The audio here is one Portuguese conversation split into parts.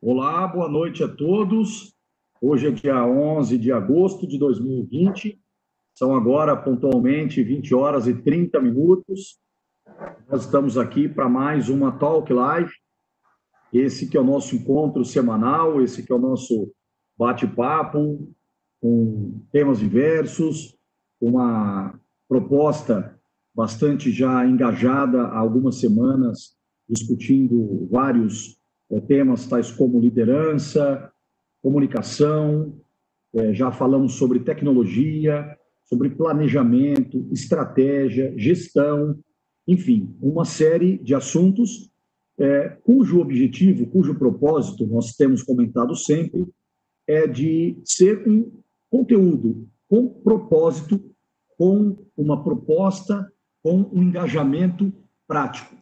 Olá, boa noite a todos. Hoje é dia 11 de agosto de 2020. São agora pontualmente 20 horas e 30 minutos. Nós estamos aqui para mais uma Talk Live. Esse que é o nosso encontro semanal, esse que é o nosso bate-papo com temas diversos, uma proposta bastante já engajada há algumas semanas, discutindo vários é, temas tais como liderança, comunicação, é, já falamos sobre tecnologia, sobre planejamento, estratégia, gestão, enfim, uma série de assuntos é, cujo objetivo, cujo propósito, nós temos comentado sempre, é de ser um conteúdo com propósito, com uma proposta, com um engajamento prático,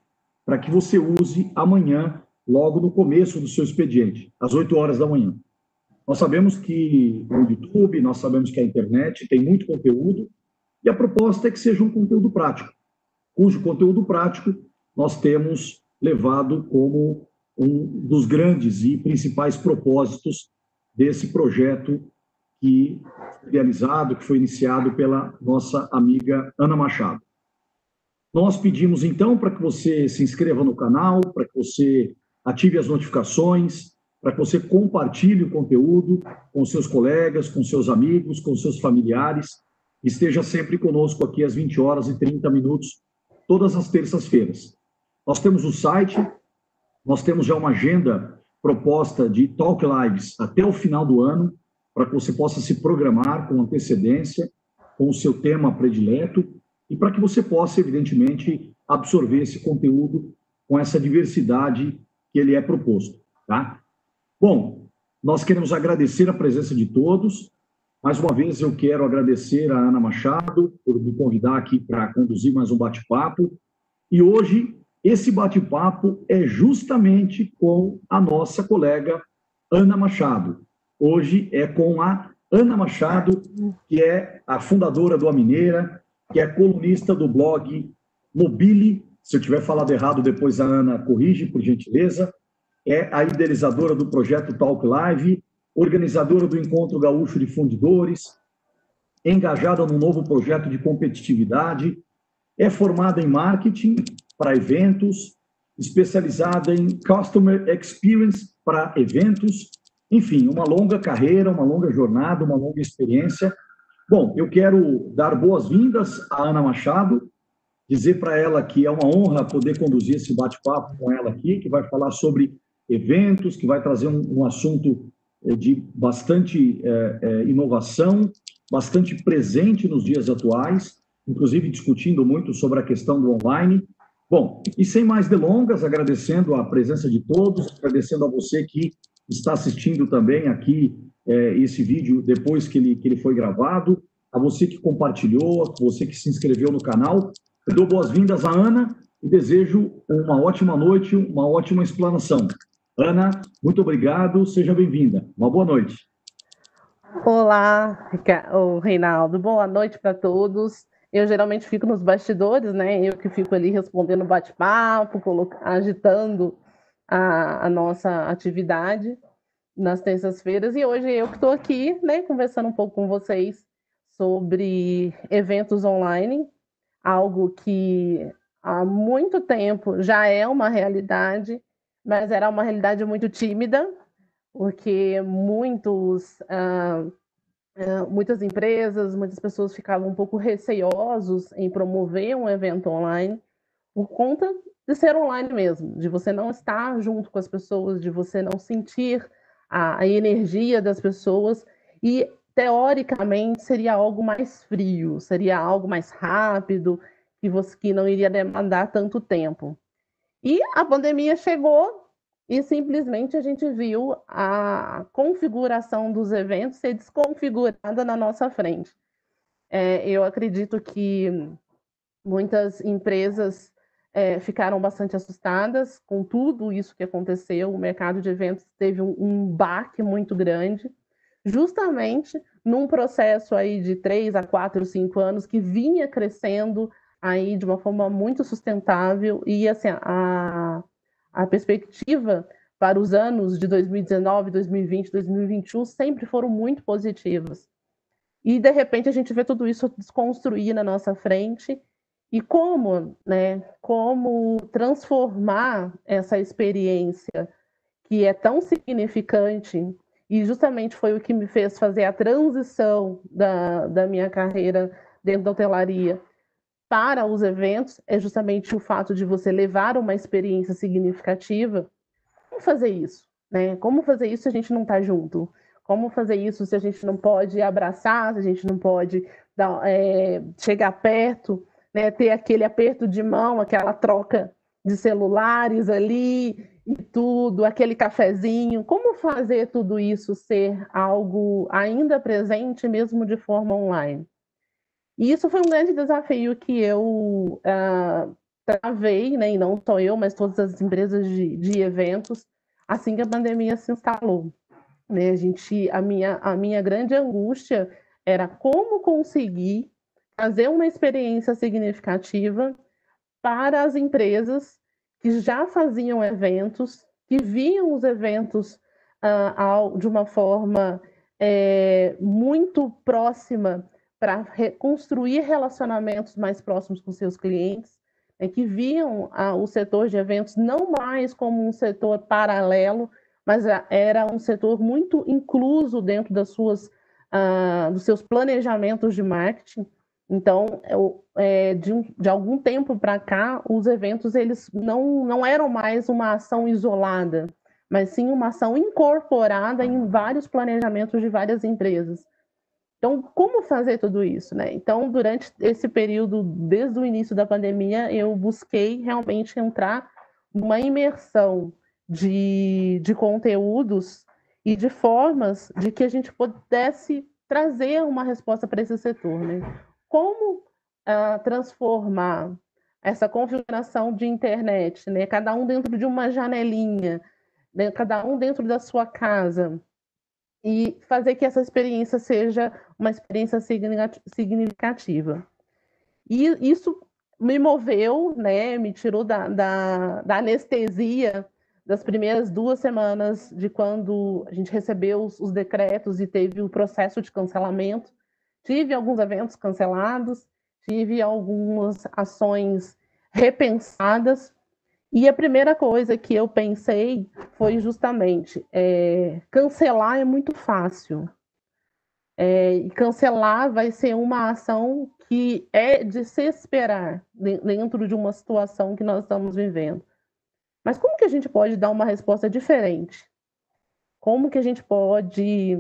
para que você use amanhã logo no começo do seu expediente, às 8 horas da manhã. Nós sabemos que o YouTube, nós sabemos que a internet tem muito conteúdo, e a proposta é que seja um conteúdo prático, cujo conteúdo prático nós temos levado como um dos grandes e principais propósitos desse projeto que realizado, que foi iniciado pela nossa amiga Ana Machado. Nós pedimos então para que você se inscreva no canal, para que você ative as notificações, para que você compartilhe o conteúdo com seus colegas, com seus amigos, com seus familiares. Esteja sempre conosco aqui às 20 horas e 30 minutos, todas as terças-feiras. Nós temos o site, nós temos já uma agenda proposta de talk lives até o final do ano, para que você possa se programar com antecedência, com o seu tema predileto, e para que você possa, evidentemente, absorver esse conteúdo com essa diversidade que ele é proposto, tá? Bom, nós queremos agradecer a presença de todos. Mais uma vez, eu quero agradecer a Ana Machado por me convidar aqui para conduzir mais um bate-papo. E hoje, esse bate-papo é justamente com a nossa colega Ana Machado. Hoje é com a Ana Machado, que é a fundadora do A Mineira, que é colunista do blog Mobile se eu tiver falado errado, depois a Ana corrige, por gentileza. É a idealizadora do projeto Talk Live, organizadora do Encontro Gaúcho de Fundidores, engajada num novo projeto de competitividade, é formada em marketing para eventos, especializada em Customer Experience para eventos, enfim, uma longa carreira, uma longa jornada, uma longa experiência. Bom, eu quero dar boas-vindas à Ana Machado, dizer para ela que é uma honra poder conduzir esse bate-papo com ela aqui, que vai falar sobre eventos, que vai trazer um, um assunto eh, de bastante é, é, inovação, bastante presente nos dias atuais, inclusive discutindo muito sobre a questão do online. Bom, e sem mais delongas, agradecendo a presença de todos, agradecendo a você que está assistindo também aqui é, esse vídeo depois que ele, que ele foi gravado, a você que compartilhou, a você que se inscreveu no canal. Eu dou boas-vindas à Ana e desejo uma ótima noite, uma ótima explanação. Ana, muito obrigado, seja bem-vinda. Uma boa noite. Olá, Reinaldo. Boa noite para todos. Eu geralmente fico nos bastidores, né? Eu que fico ali respondendo bate-papo, agitando a, a, nossa atividade nas terças-feiras. E hoje eu que estou aqui, né, conversando um pouco com vocês sobre eventos online, algo que há muito tempo já é uma realidade, mas era uma realidade muito tímida, porque muitos, uh, uh, muitas empresas, muitas pessoas ficavam um pouco receosos em promover um evento online por conta de ser online mesmo, de você não estar junto com as pessoas, de você não sentir a, a energia das pessoas e teoricamente seria algo mais frio, seria algo mais rápido, que, você, que não iria demandar tanto tempo. E a pandemia chegou e simplesmente a gente viu a configuração dos eventos ser desconfigurada na nossa frente. É, eu acredito que muitas empresas é, ficaram bastante assustadas com tudo isso que aconteceu. O mercado de eventos teve um, um baque muito grande justamente num processo aí de três a quatro, cinco anos que vinha crescendo aí de uma forma muito sustentável e assim a, a perspectiva para os anos de 2019, 2020, 2021 sempre foram muito positivas. E de repente a gente vê tudo isso desconstruir na nossa frente e como, né, como transformar essa experiência que é tão significante e justamente foi o que me fez fazer a transição da, da minha carreira dentro da hotelaria para os eventos, é justamente o fato de você levar uma experiência significativa. Como fazer isso? Né? Como fazer isso se a gente não está junto? Como fazer isso se a gente não pode abraçar, se a gente não pode dar, é, chegar perto, né? ter aquele aperto de mão, aquela troca de celulares ali e tudo, aquele cafezinho. Como fazer tudo isso ser algo ainda presente, mesmo de forma online? E isso foi um grande desafio que eu uh, travei, né, e não só eu, mas todas as empresas de, de eventos, assim que a pandemia se instalou. Né, a, gente, a, minha, a minha grande angústia era como conseguir fazer uma experiência significativa para as empresas que já faziam eventos, que viam os eventos uh, ao, de uma forma é, muito próxima para construir relacionamentos mais próximos com seus clientes, é, que viam o setor de eventos não mais como um setor paralelo, mas era um setor muito incluso dentro das suas, ah, dos seus planejamentos de marketing. Então, eu, é, de, de, algum tempo para cá, os eventos eles não, não eram mais uma ação isolada, mas sim uma ação incorporada em vários planejamentos de várias empresas. Então, como fazer tudo isso, né? Então, durante esse período, desde o início da pandemia, eu busquei realmente entrar numa imersão de, de conteúdos e de formas de que a gente pudesse trazer uma resposta para esse setor, né? Como uh, transformar essa configuração de internet, né? Cada um dentro de uma janelinha, né? cada um dentro da sua casa, e fazer que essa experiência seja uma experiência significativa. E isso me moveu, né, me tirou da, da, da anestesia das primeiras duas semanas de quando a gente recebeu os, os, decretos e teve o processo de cancelamento. Tive alguns eventos cancelados, tive algumas ações repensadas, e a primeira coisa que eu pensei foi justamente é, cancelar é muito fácil. É, cancelar vai ser uma ação que é de se esperar dentro de uma situação que nós estamos vivendo. Mas como que a gente pode dar uma resposta diferente? Como que a gente pode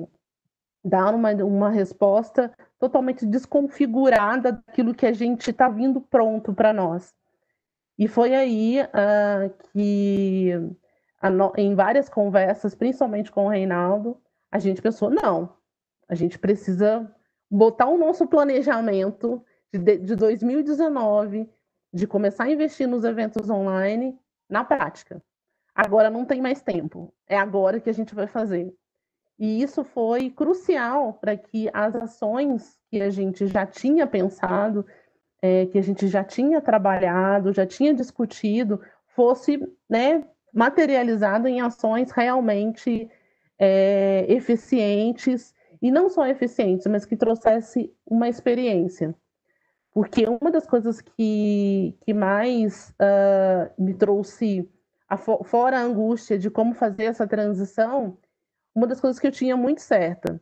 dar uma, uma resposta totalmente desconfigurada daquilo que a gente está vindo pronto para nós? E foi aí uh, que, no, em várias conversas, principalmente com o Reinaldo, a gente pensou: não, a gente precisa botar o nosso planejamento de, de 2019, de começar a investir nos eventos online, na prática. Agora não tem mais tempo, é agora que a gente vai fazer. E isso foi crucial para que as ações que a gente já tinha pensado, é, que a gente já tinha trabalhado, já tinha discutido, fosse né, materializado em ações realmente é, eficientes, e não só eficientes, mas que trouxesse uma experiência. Porque uma das coisas que, que mais uh, me trouxe, a, fora a angústia de como fazer essa transição, uma das coisas que eu tinha muito certa,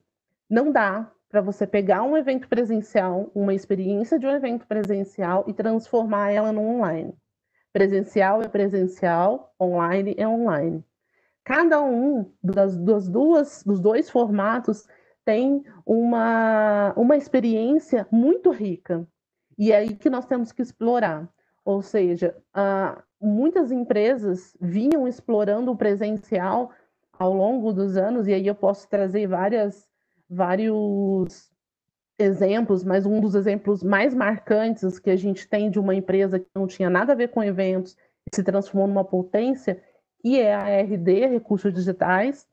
não dá para você pegar um evento presencial, uma experiência de um evento presencial e transformar ela no online. Presencial é presencial, online é online. Cada um das, das duas, dos dois formatos tem uma, uma experiência muito rica. E é aí que nós temos que explorar. Ou seja, uh, muitas empresas vinham explorando o presencial ao longo dos anos, e aí eu posso trazer várias vários exemplos, mas um dos exemplos mais marcantes que a gente tem de uma empresa que não tinha nada a ver com eventos e se transformou numa potência, que é a RD, Recursos Digitais,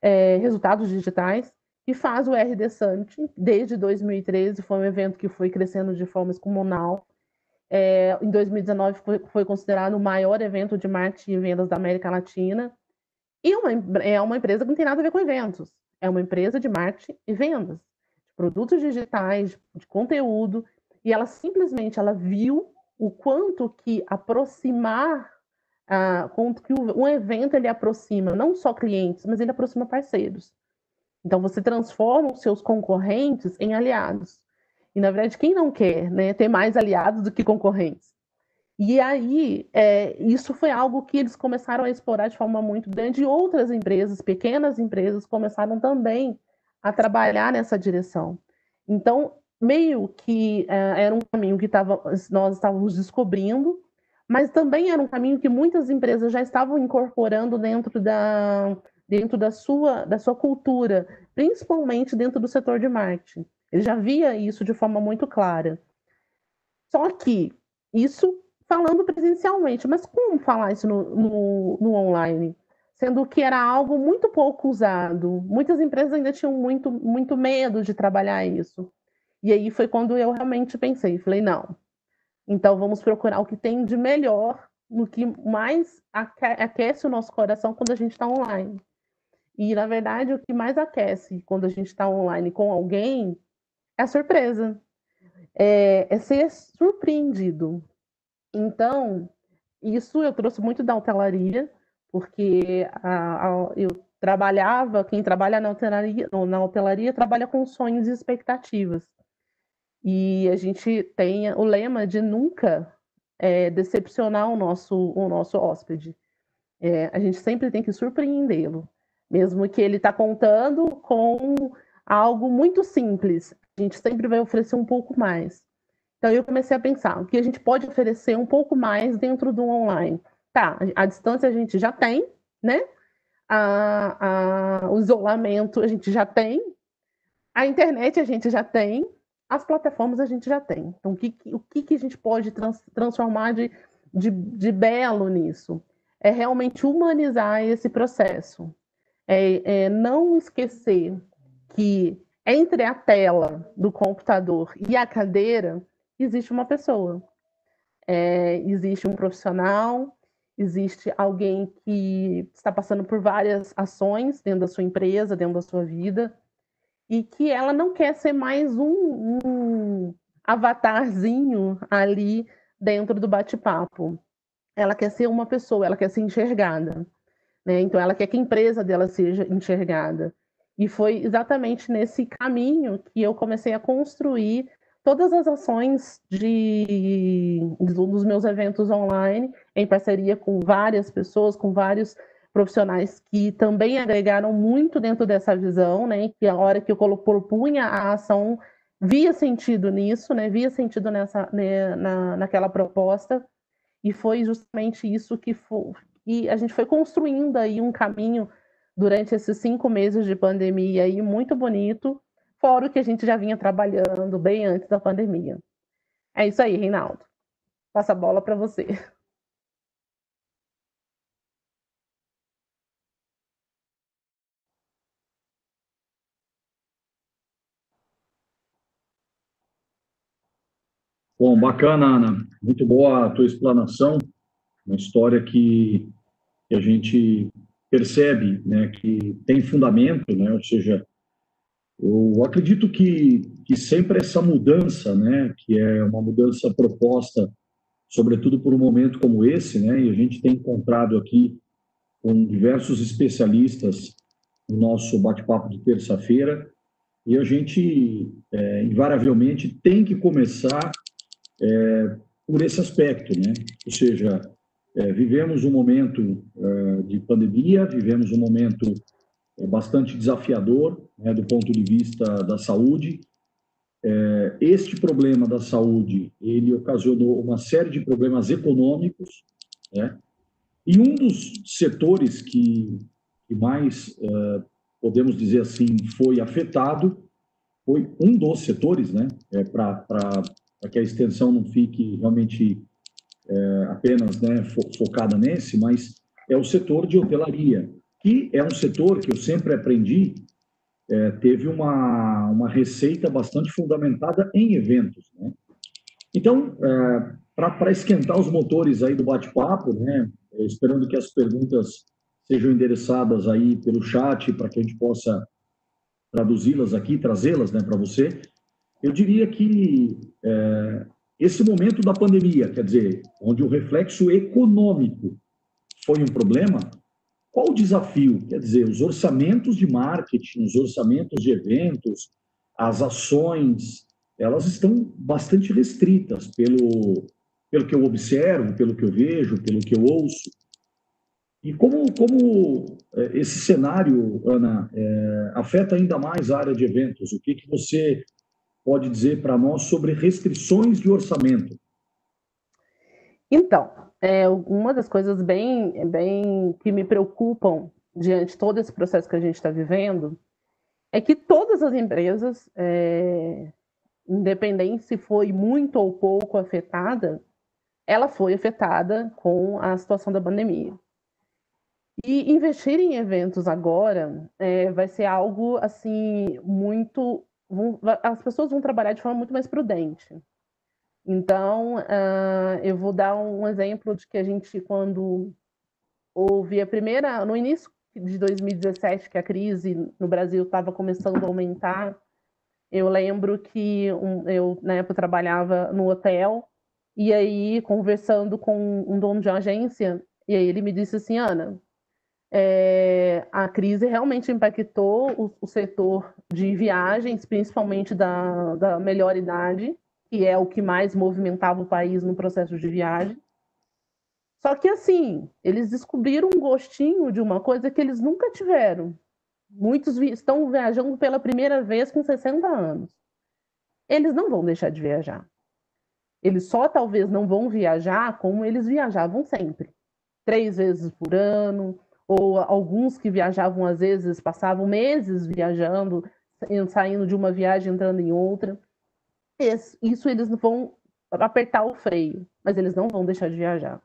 é, Resultados Digitais, que faz o RD Summit desde 2013, foi um evento que foi crescendo de forma exponencial. é, em 2019 foi, foi, considerado o maior evento de marketing e vendas da América Latina. E uma, é uma empresa que não tem nada a ver com eventos. É uma empresa de marketing e vendas, de produtos digitais, de conteúdo. E ela simplesmente ela viu o quanto que aproximar, uh, quanto que um evento ele aproxima não só clientes, mas ele aproxima parceiros. Então você transforma os seus concorrentes em aliados. E na verdade, quem não quer né, ter mais aliados do que concorrentes? E aí, é, isso foi algo que eles começaram a explorar de forma muito grande, e outras empresas, pequenas empresas, começaram também a trabalhar nessa direção. Então, meio que é, era um caminho que tava, nós estávamos descobrindo, mas também era um caminho que muitas empresas já estavam incorporando dentro da, dentro da sua, da sua cultura, principalmente dentro do setor de marketing. Ele já via isso de forma muito clara. Só que isso falando presencialmente, mas como falar isso no, no, no online? Sendo que era algo muito pouco usado. Muitas empresas ainda tinham muito, muito medo de trabalhar isso. E aí foi quando eu realmente pensei, falei, não, então vamos procurar o que tem de melhor, no que mais aquece o nosso coração quando a gente está online. E, na verdade, o que mais aquece quando a gente está online com alguém é a surpresa. É, é, ser surpreendido. Então, isso eu trouxe muito da hotelaria, porque a, a, eu trabalhava, quem trabalha na hotelaria, na hotelaria trabalha com sonhos e expectativas. E a gente tem o lema de nunca é, decepcionar o nosso, o nosso hóspede. É, a gente sempre tem que surpreendê-lo, mesmo que ele está contando com algo muito simples. A gente sempre vai oferecer um pouco mais. Então eu comecei a pensar o que a gente pode oferecer um pouco mais dentro do online. Tá, a distância a gente já tem, né? A, a, o isolamento a gente já tem, a internet a gente já tem, as plataformas a gente já tem. Então, o que, o que, a gente pode trans, transformar de, de, de, belo nisso? É realmente humanizar esse processo. É, é não esquecer que entre a tela do computador e a cadeira existe uma pessoa. É, existe um profissional, existe alguém que está passando por várias ações dentro da sua empresa, dentro da sua vida, e que ela não quer ser mais um, um avatarzinho ali dentro do bate-papo. Ela quer ser uma pessoa, ela quer ser enxergada. Né? Então, ela quer que a empresa dela seja enxergada. E foi exatamente nesse caminho que eu comecei a construir todas as ações de, dos meus eventos online, em parceria com várias pessoas, com vários profissionais que também agregaram muito dentro dessa visão, né? Que a hora que eu propunha a ação via sentido nisso, né? Via sentido nessa, né, na, naquela proposta e foi justamente isso que foi, e a gente foi construindo aí um caminho durante esses cinco meses de pandemia aí muito bonito, fora o que a gente já vinha trabalhando bem antes da pandemia. É isso aí, Reinaldo. Passa a bola para você. Bom, bacana, Ana. Muito boa a tua explanação. Uma história que, que a gente percebe né, que tem fundamento, né, ou seja, eu acredito que, que sempre essa mudança, né, que é uma mudança proposta, sobretudo por um momento como esse, né, e a gente tem encontrado aqui com diversos especialistas no nosso bate-papo de terça-feira, e a gente, é, invariavelmente, tem que começar é, por esse aspecto, né? Ou seja, é, vivemos um momento é, de pandemia, vivemos um momento é, bastante desafiador né, do ponto de vista da saúde. É, este problema da saúde ele ocasionou uma série de problemas econômicos, né? E um dos setores que, que mais é, podemos dizer assim foi afetado foi um dos setores, né? Para para que a extensão não fique realmente é, apenas né, fo focada nesse, mas é o setor de hotelaria, que é um setor que eu sempre aprendi, é, teve uma, uma receita bastante fundamentada em eventos. Né? Então, é, para esquentar os motores aí do bate-papo, né? Esperando que as perguntas sejam endereçadas aí pelo chat para que a gente possa traduzi-las aqui, trazê-las, né, para você. Eu diria que é, esse momento da pandemia, quer dizer, onde o reflexo econômico foi um problema, qual o desafio? Quer dizer, os orçamentos de marketing, os orçamentos de eventos, as ações, elas estão bastante restritas pelo, pelo que eu observo, pelo que eu vejo, pelo que eu ouço. E como, como é, esse cenário, Ana, é, afeta ainda mais a área de eventos? O que, que você pode dizer para nós sobre restrições de orçamento? Então, é, uma das coisas bem, bem que me preocupam diante de todo esse processo que a gente está vivendo é que todas as empresas, é, independente se foi muito ou pouco afetada, ela foi afetada com a situação da pandemia. E investir em eventos agora é, vai ser algo assim muito. Vão, as pessoas vão trabalhar de forma muito mais prudente. Então, uh, eu vou dar um exemplo de que a gente, quando houve a primeira, no início de 2017, que a crise no Brasil estava começando a aumentar, eu lembro que um, eu, na época, trabalhava no hotel, e aí, conversando com um dono de agência, e aí ele me disse assim, Ana, é, a crise realmente impactou o, o, setor de viagens, principalmente da, da melhor idade, que é o que mais movimentava o país no processo de viagem. Só que, assim, eles descobriram um gostinho de uma coisa que eles nunca tiveram. Muitos estão viajando pela primeira vez com 60 anos. Eles não vão deixar de viajar. Eles só talvez não vão viajar como eles viajavam sempre. Três vezes por ano, ou alguns que viajavam às vezes passavam meses viajando, saindo de uma viagem entrando em outra. Isso eles vão apertar o freio, mas eles não vão deixar de viajar.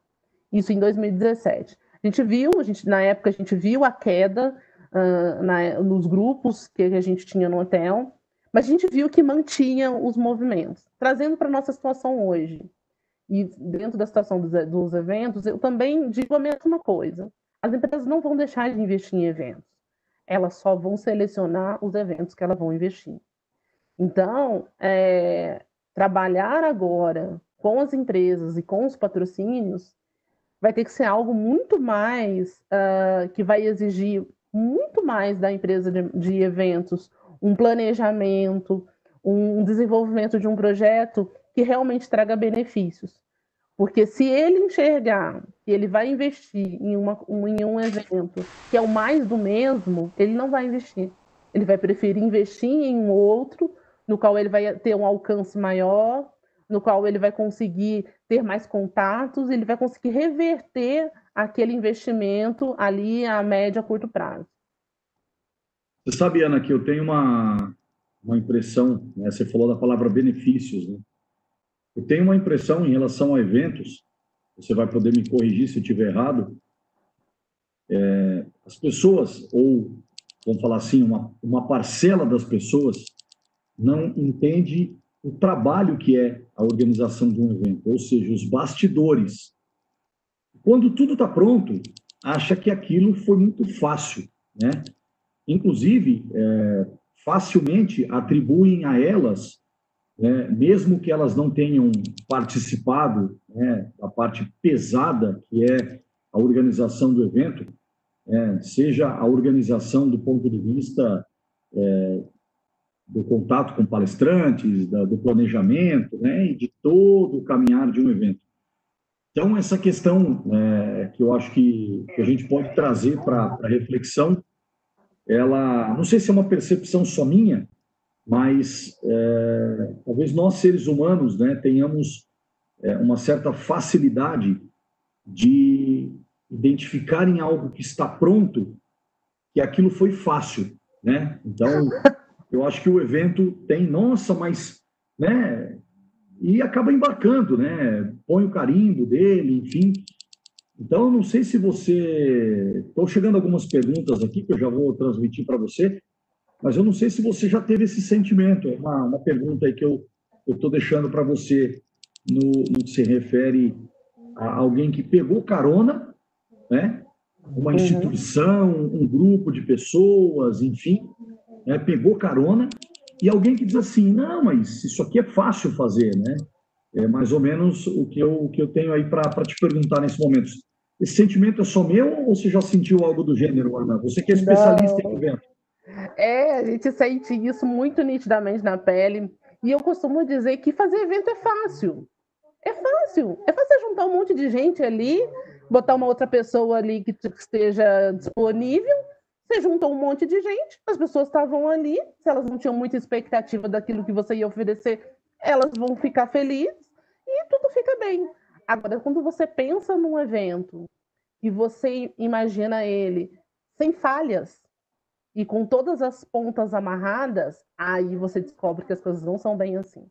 Isso em 2017. A gente viu, a gente, na época a gente viu a queda uh, na, nos grupos que a gente tinha no hotel, mas a gente viu que mantinha os movimentos. Trazendo para a nossa situação hoje, e dentro da situação dos, dos eventos, eu também digo a mesma coisa. As empresas não vão deixar de investir em eventos. Elas só vão selecionar os eventos que elas vão investir. Então, é, trabalhar agora com as empresas e com os patrocínios vai ter que ser algo muito mais uh, que vai exigir muito mais da empresa de, de eventos, um planejamento, um desenvolvimento de um projeto que realmente traga benefícios. Porque se ele enxergar que ele vai investir em, uma, em um evento que é o mais do mesmo, ele não vai investir. Ele vai preferir investir em um outro, no qual ele vai ter um alcance maior, no qual ele vai conseguir ter mais contatos, ele vai conseguir reverter aquele investimento ali a médio a curto prazo. Você sabe, Ana, que eu tenho uma, uma impressão, né? você falou da palavra benefícios, né? Eu tenho uma impressão em relação a eventos, você vai poder me corrigir se eu estiver errado. É, as pessoas, ou vamos falar assim, uma, uma parcela das pessoas, não entende o trabalho que é a organização de um evento, ou seja, os bastidores. Quando tudo está pronto, acha que aquilo foi muito fácil, né? Inclusive, é, facilmente atribuem a elas né, mesmo que elas não tenham participado né, da parte pesada que é a organização do evento, é, seja a organização do ponto de vista é, do contato com palestrantes, da, do planejamento, né, e de todo o caminhar de um evento. Então, essa questão é, que eu acho que, que, a gente pode trazer para reflexão, ela, não sei se é uma percepção só minha, mas é, talvez nós seres humanos né, tenhamos é, uma certa facilidade de identificar em algo que está pronto que aquilo foi fácil, né? Então, eu acho que o evento tem, nossa, mas, né? E acaba embarcando, né? Põe o carimbo dele, enfim. Então, eu não sei se você. Estão chegando algumas perguntas aqui que eu já vou transmitir para você. Mas eu não sei se você já teve esse sentimento. É uma, uma pergunta aí que eu estou deixando para você no, no que se refere a alguém que pegou carona, né? uma uhum. instituição, um grupo de pessoas, enfim, né? pegou carona, e alguém que diz assim, não, mas isso aqui é fácil fazer, né? É mais ou menos o que eu, o que eu tenho aí para te perguntar nesse momento. Esse sentimento é só meu ou você já sentiu algo do gênero, Ana? Você que é especialista não. em evento. É, a gente sente isso muito nitidamente na pele. E eu costumo dizer que fazer evento é fácil. É fácil. É fácil juntar um monte de gente ali, botar uma outra pessoa ali que esteja disponível. Você juntou um monte de gente, as pessoas estavam ali, se elas não tinham muita expectativa daquilo que você ia oferecer, elas vão ficar felizes e tudo fica bem. Agora, quando você pensa num evento e você imagina ele sem falhas e com todas as pontas amarradas, aí você descobre que as coisas não são bem assim.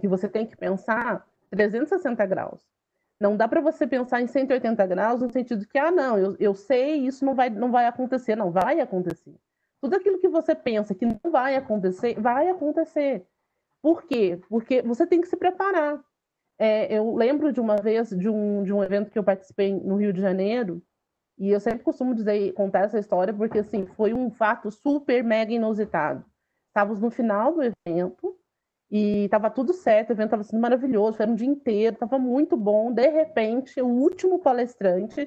Que você tem que pensar 360 graus. Não dá para você pensar em 180 graus no sentido que, ah, não, eu, eu sei, isso não vai, não vai acontecer. Não, vai acontecer. Tudo aquilo que você pensa que não vai acontecer, vai acontecer. Por quê? Porque você tem que se preparar. É, eu lembro de uma vez de um, de um evento que eu participei no Rio de Janeiro, e eu sempre costumo dizer, contar essa história, porque assim, foi um fato super mega inusitado. Estávamos no final do evento, e estava tudo certo, o evento estava sendo maravilhoso, foi um dia inteiro, estava muito bom. De repente, o último palestrante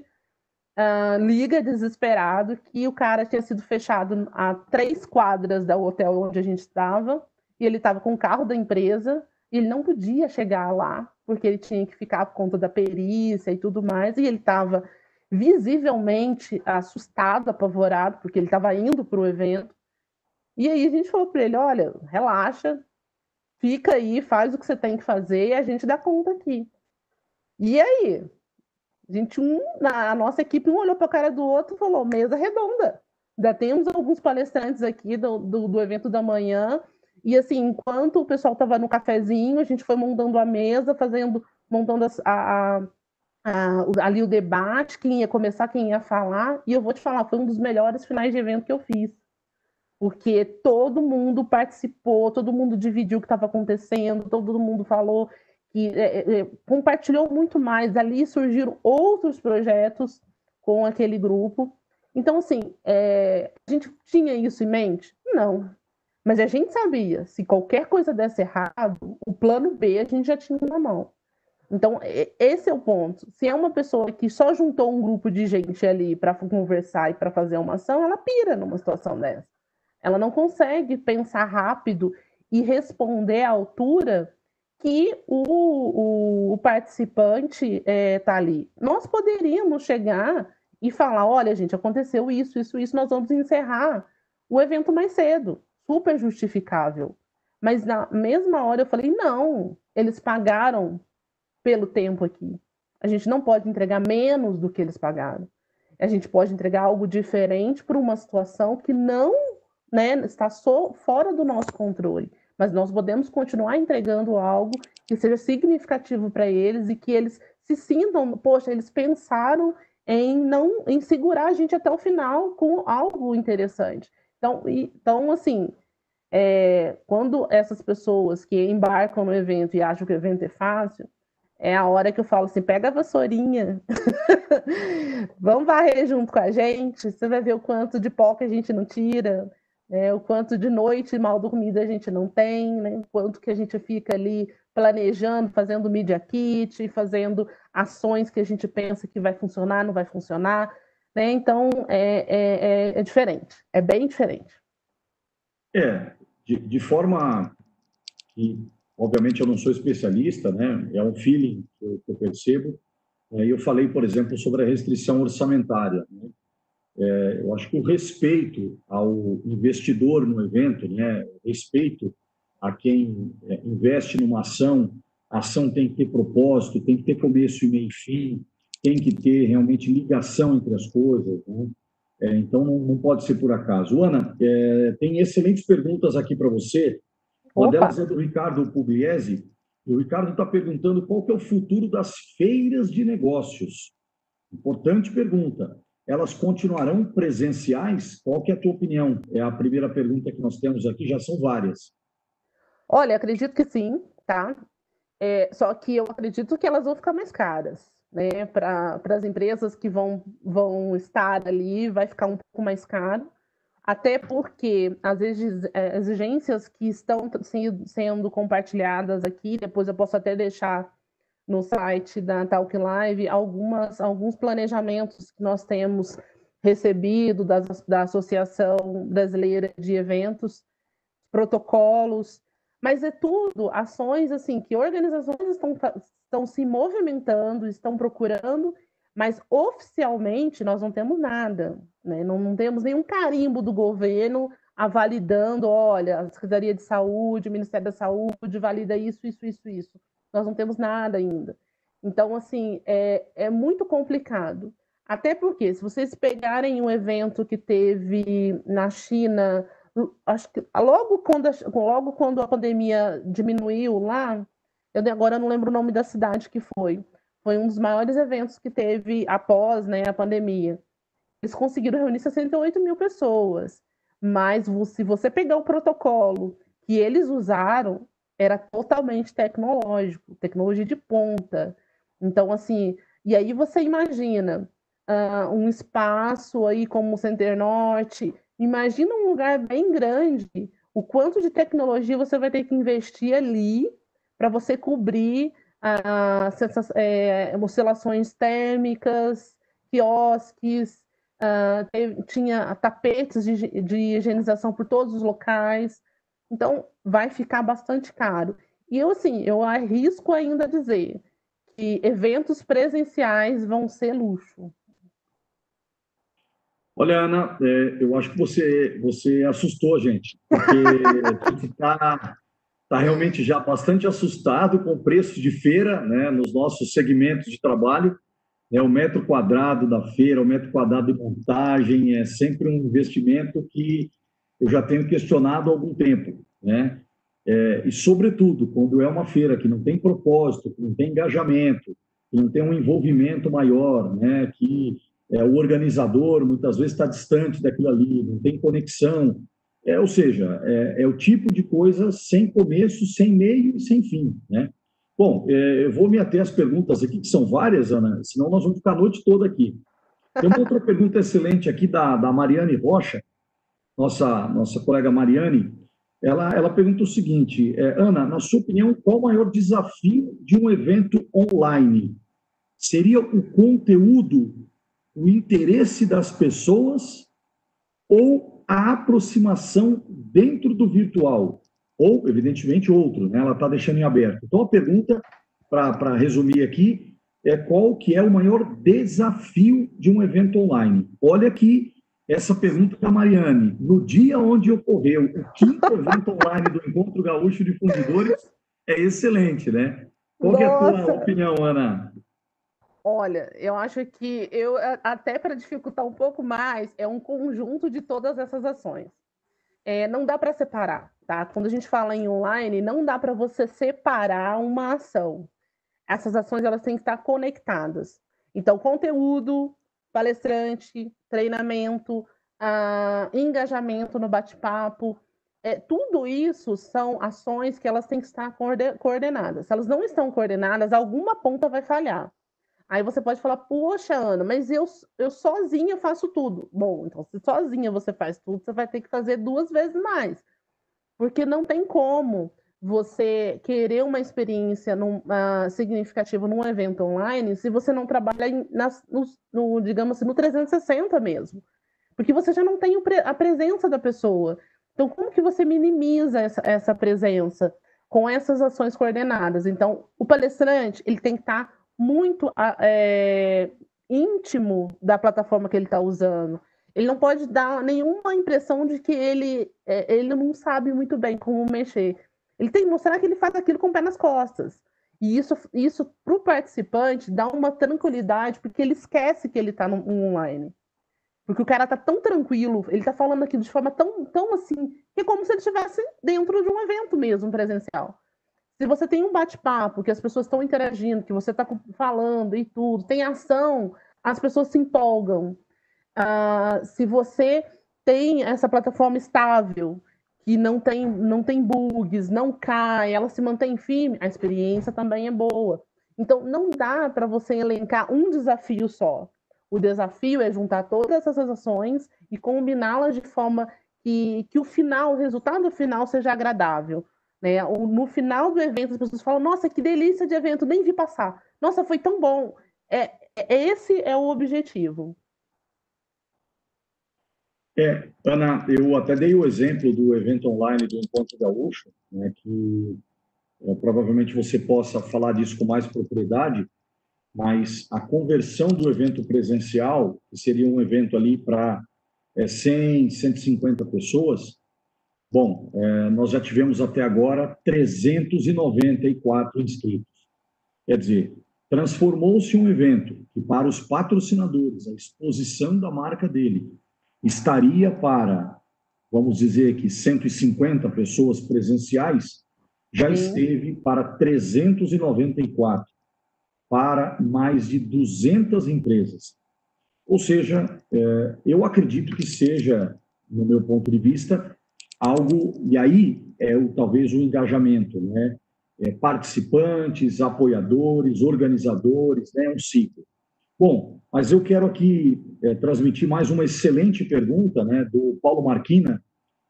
uh, liga desesperado que o cara tinha sido fechado a três quadras do hotel onde a gente estava e ele estava com o carro da empresa, e ele não podia chegar lá, porque ele tinha que ficar por conta da perícia e tudo mais, e ele estava visivelmente assustado, apavorado, porque ele estava indo para o evento. E aí a gente falou para ele: olha, relaxa, fica aí, faz o que você tem que fazer e a gente dá conta aqui. E aí? A gente, um, a nossa equipe, um olhou para a cara do outro e falou: mesa redonda. Ainda temos alguns palestrantes aqui do, do, do evento da manhã e assim, enquanto o pessoal estava no cafezinho, a gente foi montando a mesa, fazendo, montando a, a, a, ali o debate, quem ia começar, quem ia falar. E eu vou te falar, foi um dos melhores finais de evento que eu fiz. Porque todo mundo participou, todo mundo dividiu o que estava acontecendo, todo mundo falou que é, é, é, compartilhou muito mais. Ali surgiram outros projetos com aquele grupo. Então, assim, é, a gente tinha isso em mente? Não, mas a gente sabia, se qualquer coisa desse errado, o plano B a gente já tinha na mão. Então, esse é o ponto. Se é uma pessoa que só juntou um grupo de gente ali para conversar e para fazer uma ação, ela pira numa situação dessa. Ela não consegue pensar rápido e responder à altura que o, o, o participante está é, tá ali. Nós poderíamos chegar e falar: olha, gente, aconteceu isso, isso, isso, nós vamos encerrar o evento mais cedo super justificável. Mas na mesma hora eu falei: não, eles pagaram pelo tempo aqui. A gente não pode entregar menos do que eles pagaram. A gente pode entregar algo diferente para uma situação que não né, está fora do nosso controle. Mas nós podemos continuar entregando algo que seja significativo para eles e que eles se sintam, poxa, eles pensaram em não em segurar a gente até o final com algo interessante. Então, então assim, é, quando essas pessoas que embarcam no evento e acham que o evento é fácil, é a hora que eu falo assim: pega a vassourinha, vamos varrer junto com a gente, você vai ver o quanto de pó que a gente não tira, né, o quanto de noite mal dormida a gente não tem, né, o quanto que a gente fica ali planejando, fazendo media kit, fazendo ações que a gente pensa que vai funcionar, não vai funcionar. Né? Então, é, é, é, é diferente, é bem diferente. É, de, de, forma que, obviamente, eu não sou especialista, né? é um feeling que eu, que eu percebo. É, eu falei, por exemplo, sobre a restrição orçamentária. Né? É, eu acho que o respeito ao investidor no evento, né? respeito a quem é, investe numa ação, a ação tem que ter propósito, tem que ter começo e meio e fim, tem que ter realmente ligação entre as coisas. Né? É, então, não, não, pode ser por acaso. Ana, é, tem excelentes perguntas aqui para você. Uma Opa. delas é do Ricardo Pugliese. O Ricardo está perguntando qual que é o futuro das feiras de negócios. Importante pergunta. Elas continuarão presenciais? Qual que é a tua opinião? É a primeira pergunta que nós temos aqui, já são várias. Olha, acredito que sim, tá? É, só que eu acredito que elas vão ficar mais caras, né? Para as empresas que vão, vão estar ali, vai ficar um pouco mais caro, até porque as é, exigências que estão sendo compartilhadas aqui, depois eu posso até deixar no site da Talk Live algumas, alguns planejamentos que nós temos recebido da, da Associação Brasileira de Eventos, protocolos, mas é tudo ações assim que organizações estão, estão se movimentando, estão procurando, mas oficialmente nós não temos nada, né? não, não temos nenhum carimbo do governo avalidando, olha, a Secretaria de Saúde, o Ministério da Saúde valida isso, isso, isso, isso. Nós não temos nada ainda. Então, assim, é, é muito complicado. Até porque, se vocês pegarem um evento que teve na China, acho que logo quando, logo quando a pandemia diminuiu lá, eu agora não lembro o nome da cidade que foi. Foi um dos maiores eventos que teve após né, a pandemia. Eles conseguiram reunir 68 mil pessoas. Mas se você pegar o protocolo que eles usaram, era totalmente tecnológico, tecnologia de ponta. Então, assim, e aí você imagina uh, um espaço aí como o Center Norte. Imagina um lugar bem grande, o quanto de tecnologia você vai ter que investir ali para você cobrir uh, oscilações térmicas, quiosques, uh, tinha tapetes de, de higienização por todos os locais. Então, vai ficar bastante caro. E eu, assim, eu arrisco ainda dizer que eventos presenciais vão ser luxo. Olha, Ana, é, eu acho que você, você assustou a gente, porque a gente está tá realmente já bastante assustado com o preço de feira né, nos nossos segmentos de trabalho. É, o metro quadrado da feira, o metro quadrado de montagem, é sempre um investimento que eu já tenho questionado há algum tempo. Né? É, e, sobretudo, quando é uma feira que não tem propósito, que não tem engajamento, que não tem um envolvimento maior, né? que é, o organizador muitas vezes está distante daquilo ali, não tem conexão. É, ou seja, é, é, o tipo de coisa sem começo, sem meio e sem fim. Né? Bom, é, eu vou me ater às perguntas aqui, que são várias, Ana, senão nós vamos ficar a noite toda aqui. Tem uma outra pergunta excelente aqui da, da Mariane Rocha, nossa, nossa colega Mariane. Ela, ela pergunta o seguinte: é, Ana, na sua opinião, qual o maior desafio de um evento online? Seria o conteúdo o interesse das pessoas ou a aproximação dentro do virtual, ou, evidentemente, outro, né? ela está deixando em aberto. Então, a pergunta, para resumir aqui, é qual que é o maior desafio de um evento online? Olha aqui essa pergunta da Mariane. No dia onde ocorreu o quinto evento online do Encontro Gaúcho de Fundidores, é excelente, né? Qual é a tua opinião, Ana? Olha, eu acho que eu até para dificultar um pouco mais é um conjunto de todas essas ações. É, não dá para separar, tá? Quando a gente fala em online, não dá para você separar uma ação. Essas ações elas têm que estar conectadas. Então, conteúdo, palestrante, treinamento, uh, engajamento no bate-papo, é, tudo isso são ações que elas têm que estar coordenadas. Se elas não estão coordenadas, alguma ponta vai falhar. Aí você pode falar, poxa, Ana, mas eu, eu sozinha faço tudo. Bom, então se sozinha você faz tudo, você vai ter que fazer duas vezes mais. Porque não tem como você querer uma experiência num, uh, significativa num evento online se você não trabalha em, nas, no, no, digamos assim, no 360 mesmo. Porque você já não tem a presença da pessoa. Então, como que você minimiza essa, essa presença com essas ações coordenadas? Então, o palestrante, ele tem que estar tá muito é, íntimo da plataforma que ele está usando. Ele não pode dar nenhuma impressão de que ele, é, ele não sabe muito bem como mexer. Ele tem que mostrar que ele faz aquilo com o pé nas costas. E isso, isso para o participante, dá uma tranquilidade, porque ele esquece que ele está no, no online. Porque o cara está tão tranquilo, ele está falando aquilo de forma tão, tão assim, que é como se ele estivesse dentro de um evento mesmo presencial. Se você tem um bate-papo, que as pessoas estão interagindo, que você está falando e tudo, tem ação, as pessoas se empolgam. Uh, se você tem essa plataforma estável, que não tem, não tem bugs, não cai, ela se mantém firme, a experiência também é boa. Então, não dá para você elencar um desafio só. O desafio é juntar todas essas ações e combiná-las de forma que, que o final, o resultado final seja agradável. Né? No final do evento, as pessoas falam: Nossa, que delícia de evento, nem vi passar. Nossa, foi tão bom. É, é esse é o objetivo. É, Ana, eu até dei o exemplo do evento online do Encontro Gaúcho, né, que é, provavelmente você possa falar disso com mais propriedade, mas a conversão do evento presencial, que seria um evento ali para é, 100, 150 pessoas, bom, é, nós já tivemos até agora 394 inscritos. Quer dizer, transformou-se um evento que, para os patrocinadores, a exposição da marca dele estaria para, vamos dizer que 150 pessoas presenciais, já Sim. esteve para 394, para mais de 200 empresas. Ou seja, é, eu acredito que seja, no meu ponto de vista, algo, e aí é o, talvez o engajamento, né? É, participantes, apoiadores, organizadores, né? um ciclo. Bom, mas eu quero aqui é, transmitir mais uma excelente pergunta né, do Paulo Marquina,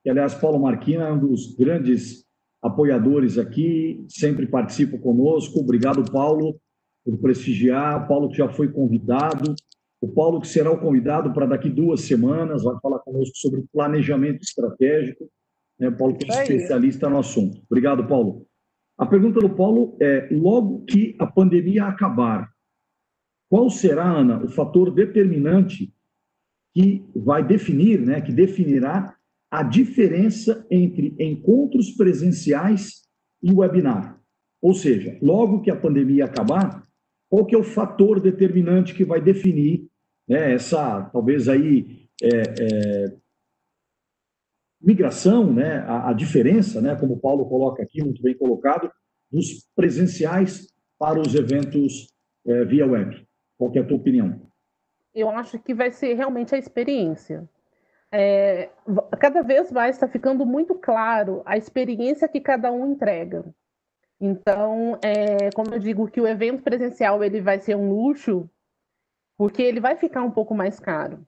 que, aliás, Paulo Marquina é um dos grandes apoiadores aqui, sempre participa conosco. Obrigado, Paulo, por prestigiar. Paulo que já foi convidado. O Paulo que será o convidado para daqui duas semanas, vai falar conosco sobre planejamento estratégico. Né? Paulo que é especialista no assunto. Obrigado, Paulo. A pergunta do Paulo é: logo que a pandemia acabar, qual será, Ana, o fator determinante que vai definir, né, que definirá a diferença entre encontros presenciais e webinar? Ou seja, logo que a pandemia acabar, qual que é o fator determinante que vai definir né, essa, talvez aí, é, é, migração, né, a, a, diferença, né, como o Paulo coloca aqui, muito bem colocado, dos presenciais para os eventos é, via web? Qual é a tua opinião? Eu acho que vai ser realmente a experiência. É, cada vez mais está ficando muito claro a experiência que cada um entrega. Então, é, como eu digo que o evento presencial ele vai ser um luxo, porque ele vai ficar um pouco mais caro,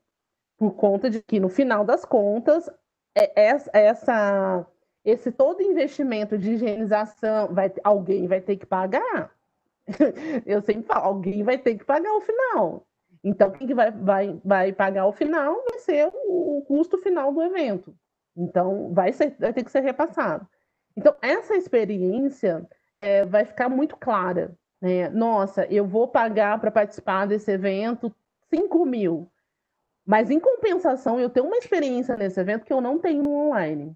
por conta de que no final das contas é, essa, esse todo investimento de higienização vai, alguém vai ter que pagar. eu sempre falo, alguém vai ter que pagar o final. Então, quem que vai, vai, vai pagar o final vai ser o, o custo final do evento. Então, vai, ser, vai ter que ser repassado. Então, essa experiência é, vai ficar muito clara. Né? Nossa, eu vou pagar para participar desse evento 5 mil. Mas, em compensação, eu tenho uma experiência nesse evento que eu não tenho no online.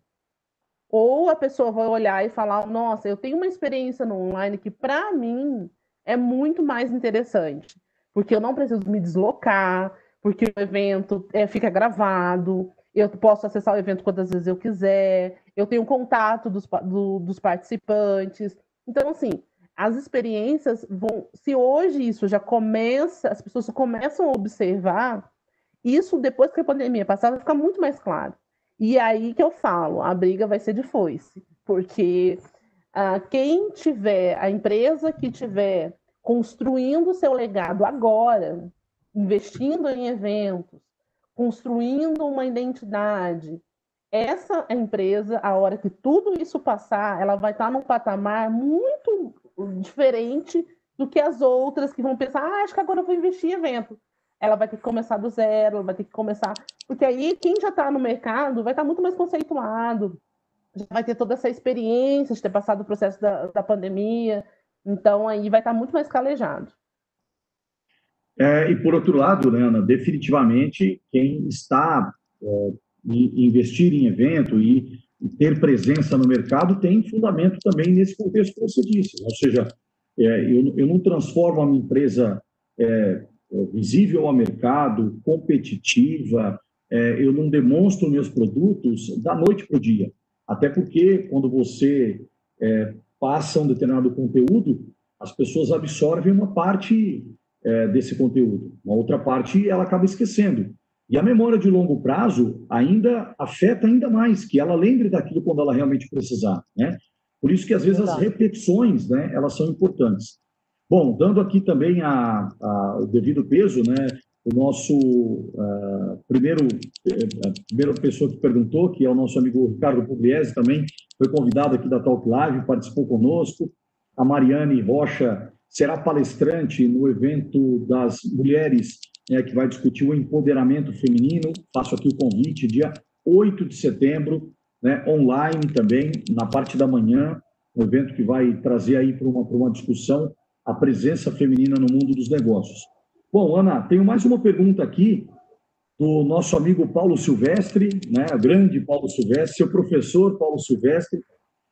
Ou a pessoa vai olhar e falar: Nossa, eu tenho uma experiência no online que, para mim, é muito mais interessante, porque eu não preciso me deslocar, porque o evento é, fica gravado, eu posso acessar o evento quantas vezes eu quiser, eu tenho contato dos, do, dos participantes. Então, assim, as experiências vão. Se hoje isso já começa, as pessoas começam a observar, isso depois que a pandemia passar vai ficar muito mais claro. E é aí que eu falo, a briga vai ser de foice, porque ah, quem tiver, a empresa que tiver construindo seu legado agora, investindo em eventos, construindo uma identidade, essa empresa, a hora que tudo isso passar, ela vai estar num patamar muito diferente do que as outras que vão pensar, ah, acho que agora eu vou investir em evento. Ela vai ter que começar do zero, vai ter que começar. Porque aí quem já está no mercado vai estar muito mais conceituado, já vai ter toda essa experiência de ter passado o processo da, da pandemia. Então, aí vai estar muito mais calejado. É, e, por outro lado, né, Ana, definitivamente, quem está é, investir em evento e, e, ter presença no mercado tem fundamento também nesse contexto que você disse. Ou seja, é, eu, eu, não transformo a minha empresa é, é, visível ao mercado, competitiva, é, eu não demonstro meus produtos da noite para o dia. Até porque, quando você é, passa um determinado conteúdo, as pessoas absorvem uma parte é, desse conteúdo, uma outra parte ela acaba esquecendo. E a memória de longo prazo ainda afeta ainda mais, que ela lembre daquilo quando ela realmente precisar, né? Por isso que às vezes as repetições, né, elas são importantes. Bom, dando aqui também a, a, o devido peso, né, o nosso uh, primeiro, a primeira pessoa que perguntou, que é o nosso amigo Ricardo Pugliese, também foi convidado aqui da Talk Live, participou conosco. A Mariane Rocha será palestrante no evento das mulheres, né, que vai discutir o empoderamento feminino. Faço aqui o convite, dia 8 de setembro, né, online também, na parte da manhã, um evento que vai trazer aí para uma, uma discussão a presença feminina no mundo dos negócios. Bom, Ana, tenho mais uma pergunta aqui do nosso amigo Paulo Silvestre, né, grande Paulo Silvestre, seu professor Paulo Silvestre.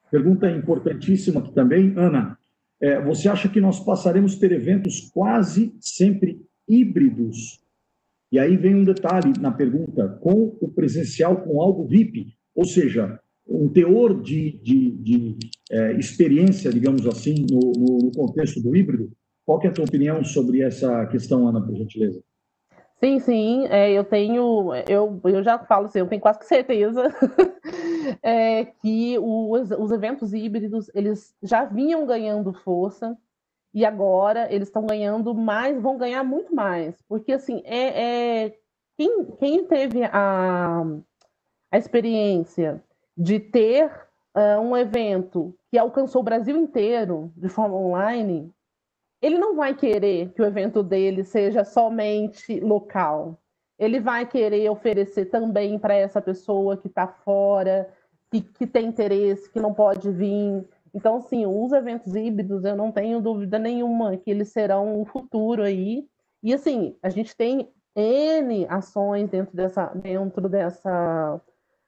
Pergunta importantíssima aqui também. Ana, é, você acha que nós passaremos a ter eventos quase sempre híbridos? E aí vem um detalhe na pergunta, com o presencial, com algo VIP, ou seja, um teor de, de, de é, experiência, digamos assim, no, no contexto do híbrido, qual é a tua opinião sobre essa questão, Ana, por gentileza? Sim, sim, é, eu tenho, eu, eu já falo assim, eu tenho quase certeza é, que os, os eventos híbridos, eles já vinham ganhando força, e agora eles estão ganhando mais, vão ganhar muito mais, porque assim, é, é quem, quem teve a, a experiência de ter uh, um evento que alcançou o Brasil inteiro de forma online, ele não vai querer que o evento dele seja somente local. Ele vai querer oferecer também para essa pessoa que está fora, que, que tem interesse, que não pode vir. Então, sim, os eventos híbridos, eu não tenho dúvida nenhuma que eles serão o futuro aí. E, assim, a gente tem N ações dentro dessa, dentro dessa,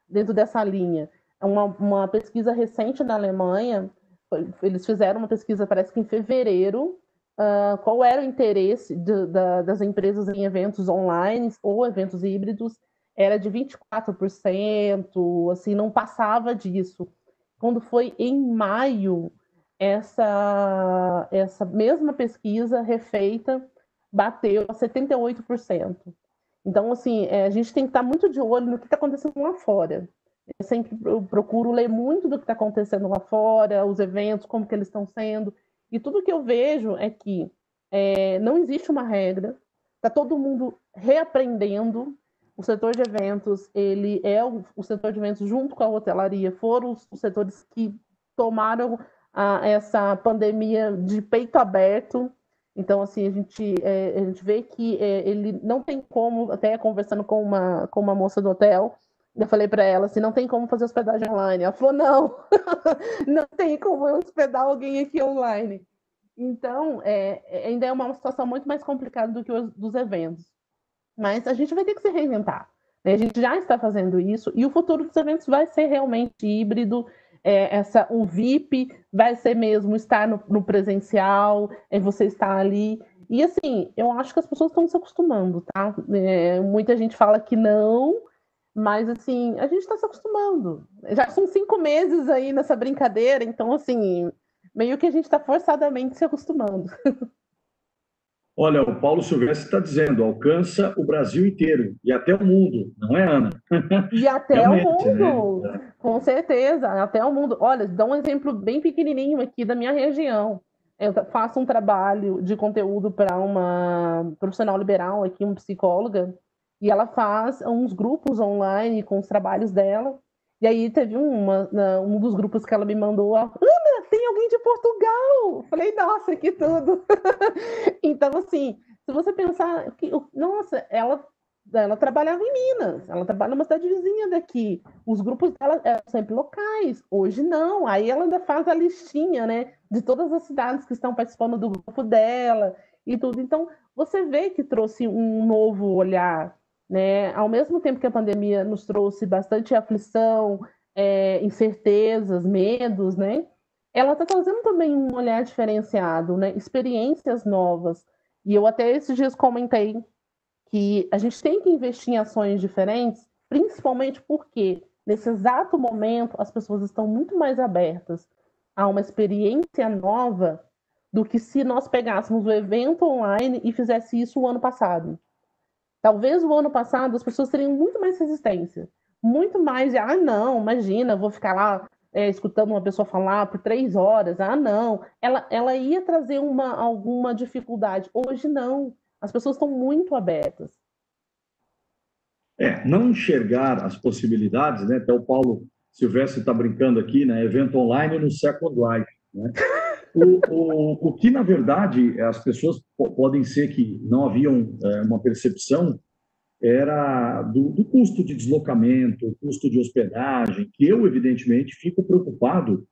dentro dessa linha. Uma, uma pesquisa recente na Alemanha, eles fizeram uma pesquisa, parece que em fevereiro, uh, qual era o interesse de, da, das empresas em eventos online ou eventos híbridos, era de 24%, assim, não passava disso. Quando foi em maio, essa, essa mesma pesquisa refeita bateu a 78%. Então, assim, é, a gente tem que estar muito de olho no que está acontecendo lá fora. Eu sempre procuro ler muito do que está acontecendo lá fora, os eventos, como que eles estão sendo, e tudo que eu vejo é que é, não existe uma regra, está todo mundo reaprendendo. O setor de eventos, ele é o, o, setor de eventos junto com a hotelaria, foram os, os setores que tomaram a, essa pandemia de peito aberto. Então, assim, a gente, é, a gente vê que é, ele não tem como, até conversando com uma, com uma moça do hotel, eu falei para ela assim, não tem como fazer hospedagem online. Ela falou, não, não tem como eu hospedar alguém aqui online. Então, é, é, ainda é uma situação muito mais complicada do que os dos eventos. Mas a gente vai ter que se reinventar. Né? A gente já está fazendo isso e o futuro dos eventos vai ser realmente híbrido. É, essa, o VIP vai ser mesmo estar no, no presencial, é você estar ali. E assim, eu acho que as pessoas estão se acostumando, tá? É, muita gente fala que não, mas, assim, a gente está se acostumando. Já são cinco meses aí nessa brincadeira, então, assim, meio que a gente está forçadamente se acostumando. Olha, o Paulo Silvestre está dizendo, alcança o Brasil inteiro e até o mundo, não é, Ana? E até o mundo, né? com certeza, até o mundo. Olha, dá um exemplo bem pequenininho aqui da minha região. Eu faço um trabalho de conteúdo para uma profissional liberal aqui, uma psicóloga, e ela faz uns grupos online com os trabalhos dela. E aí teve uma, um dos grupos que ela me mandou, Ana, tem alguém de Portugal! Falei, nossa, que tudo! então, assim, se você pensar que, nossa, ela, ela trabalhava em Minas, ela trabalha numa cidade vizinha daqui. Os grupos dela eram sempre locais, hoje não. Aí ela ainda faz a listinha, né, de todas as cidades que estão participando do grupo dela e tudo. Então, você vê que trouxe um novo olhar né? Ao mesmo tempo que a pandemia nos trouxe bastante aflição, é, incertezas, medos, né? ela está trazendo também um olhar diferenciado, né? experiências novas. E eu até esses dias comentei que a gente tem que investir em ações diferentes, principalmente porque nesse exato momento as pessoas estão muito mais abertas a uma experiência nova do que se nós pegássemos o evento online e fizesse isso o ano passado. Talvez o ano passado as pessoas teriam muito mais resistência, muito mais ah, não, imagina, vou ficar lá é, escutando uma pessoa falar por três horas, ah, não. Ela, ela ia trazer uma, alguma dificuldade. Hoje, não. As pessoas estão muito abertas. É, não enxergar as possibilidades, né? Até o Paulo Silvestre está brincando aqui, né? Evento online no Second Life, né? O, o, o que, na verdade, as pessoas podem ser que não haviam é, uma percepção era do, do, custo de deslocamento, custo de hospedagem, que eu, evidentemente, fico preocupado